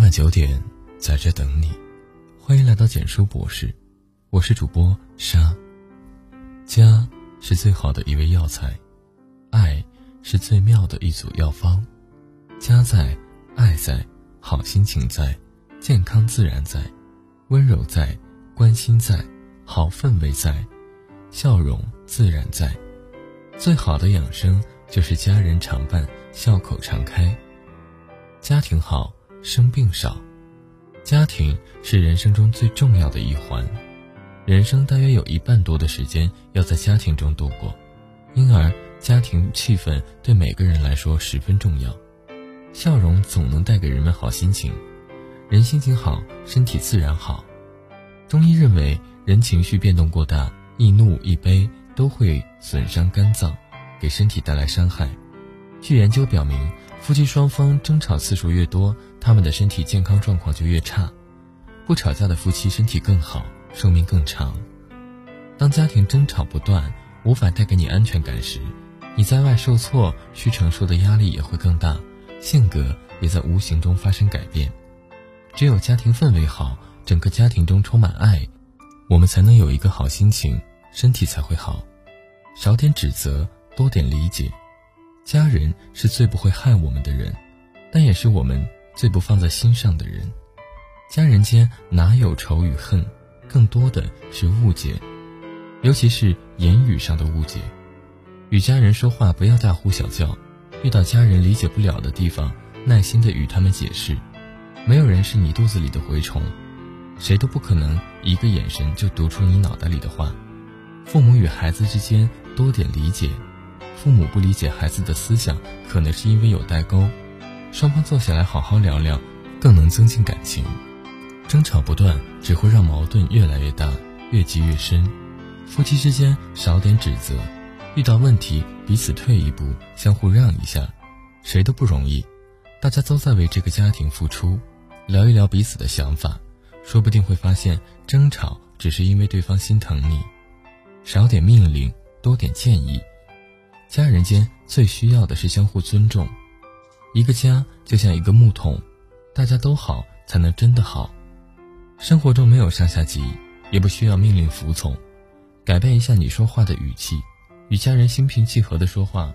晚九点，在这等你。欢迎来到简书博士，我是主播沙。家是最好的一味药材，爱是最妙的一组药方。家在，爱在，好心情在，健康自然在，温柔在，关心在，好氛围在，笑容自然在。最好的养生就是家人常伴，笑口常开。家庭好。生病少，家庭是人生中最重要的一环，人生大约有一半多的时间要在家庭中度过，因而家庭气氛对每个人来说十分重要。笑容总能带给人们好心情，人心情好，身体自然好。中医认为，人情绪变动过大，易怒易悲都会损伤肝脏，给身体带来伤害。据研究表明。夫妻双方争吵次数越多，他们的身体健康状况就越差。不吵架的夫妻身体更好，寿命更长。当家庭争吵不断，无法带给你安全感时，你在外受挫需承受的压力也会更大，性格也在无形中发生改变。只有家庭氛围好，整个家庭中充满爱，我们才能有一个好心情，身体才会好。少点指责，多点理解。家人是最不会害我们的人，但也是我们最不放在心上的人。家人间哪有仇与恨，更多的是误解，尤其是言语上的误解。与家人说话不要大呼小叫，遇到家人理解不了的地方，耐心的与他们解释。没有人是你肚子里的蛔虫，谁都不可能一个眼神就读出你脑袋里的话。父母与孩子之间多点理解。父母不理解孩子的思想，可能是因为有代沟。双方坐下来好好聊聊，更能增进感情。争吵不断只会让矛盾越来越大，越积越深。夫妻之间少点指责，遇到问题彼此退一步，相互让一下。谁都不容易，大家都在为这个家庭付出。聊一聊彼此的想法，说不定会发现争吵只是因为对方心疼你。少点命令，多点建议。家人间最需要的是相互尊重，一个家就像一个木桶，大家都好才能真的好。生活中没有上下级，也不需要命令服从，改变一下你说话的语气，与家人心平气和的说话，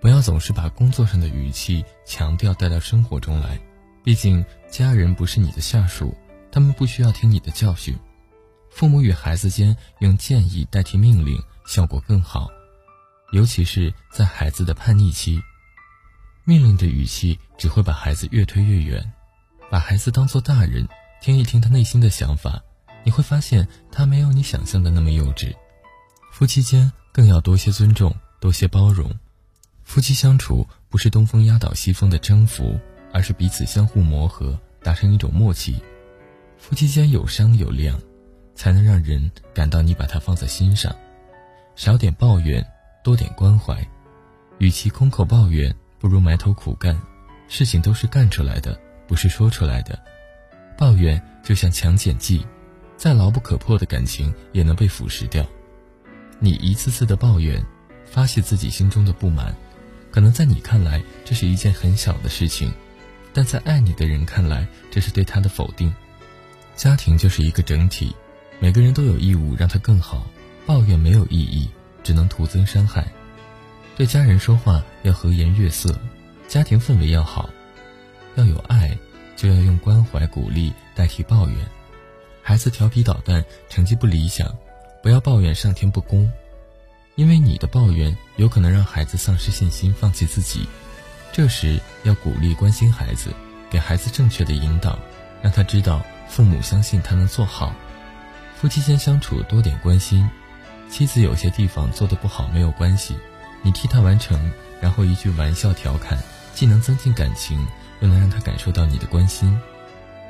不要总是把工作上的语气强调带到生活中来。毕竟家人不是你的下属，他们不需要听你的教训。父母与孩子间用建议代替命令，效果更好。尤其是在孩子的叛逆期，命令的语气只会把孩子越推越远。把孩子当做大人，听一听他内心的想法，你会发现他没有你想象的那么幼稚。夫妻间更要多些尊重，多些包容。夫妻相处不是东风压倒西风的征服，而是彼此相互磨合，达成一种默契。夫妻间有商有量，才能让人感到你把他放在心上。少点抱怨。多点关怀，与其空口抱怨，不如埋头苦干。事情都是干出来的，不是说出来的。抱怨就像强碱剂，再牢不可破的感情也能被腐蚀掉。你一次次的抱怨，发泄自己心中的不满，可能在你看来这是一件很小的事情，但在爱你的人看来，这是对他的否定。家庭就是一个整体，每个人都有义务让他更好。抱怨没有意义。只能徒增伤害。对家人说话要和颜悦色，家庭氛围要好，要有爱，就要用关怀鼓励代替抱怨。孩子调皮捣蛋，成绩不理想，不要抱怨上天不公，因为你的抱怨有可能让孩子丧失信心，放弃自己。这时要鼓励关心孩子，给孩子正确的引导，让他知道父母相信他能做好。夫妻间相处多点关心。妻子有些地方做的不好没有关系，你替他完成，然后一句玩笑调侃，既能增进感情，又能让他感受到你的关心。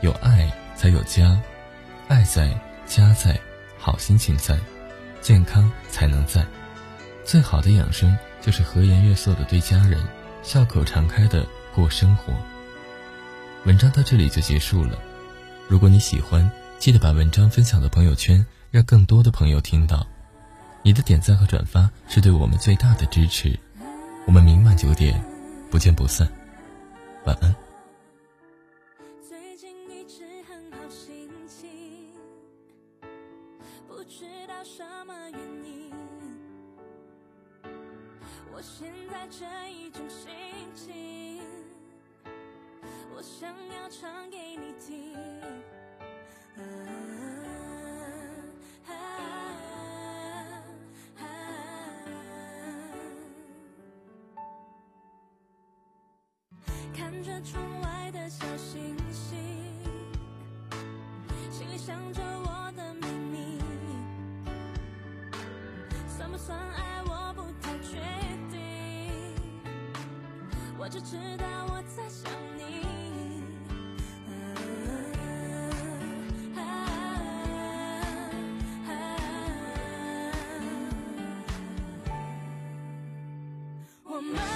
有爱才有家，爱在家在，好心情在，健康才能在。最好的养生就是和颜悦色的对家人，笑口常开的过生活。文章到这里就结束了，如果你喜欢，记得把文章分享到朋友圈，让更多的朋友听到。你的点赞和转发是对我们最大的支持我们明晚九点不见不散晚安最近一直很好心情不知道什么原因我现在这一种心情我想要唱给你听算爱我不太确定我只知道我在想你。我们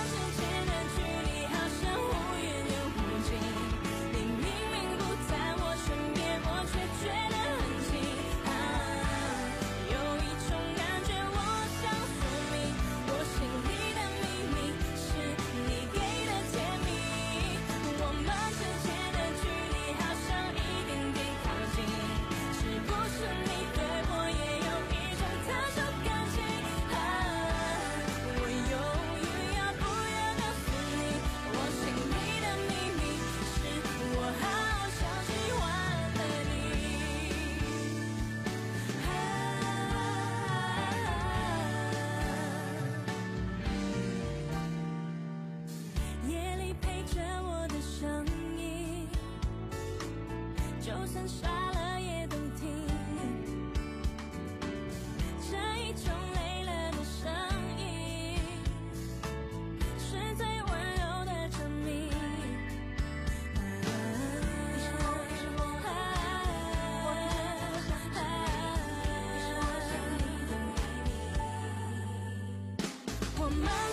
了也这一种累了的声音是最温柔的证明。我们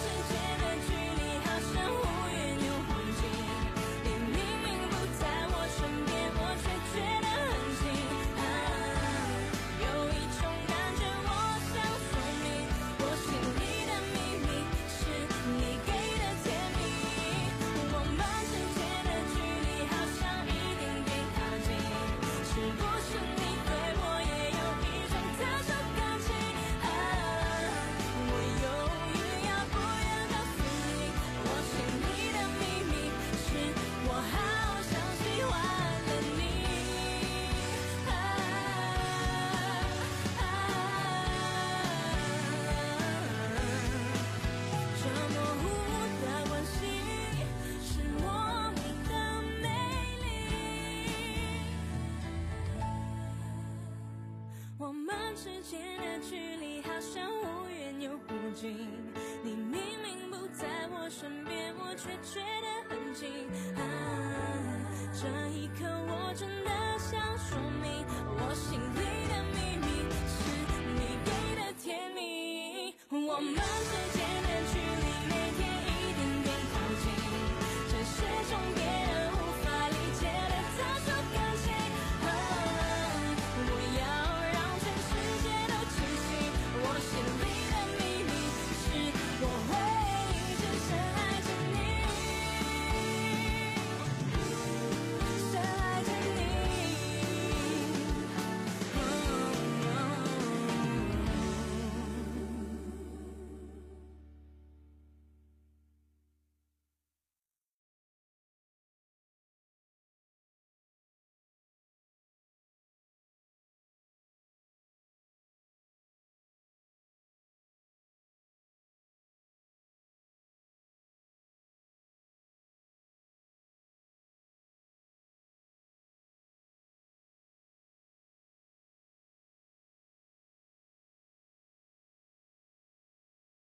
却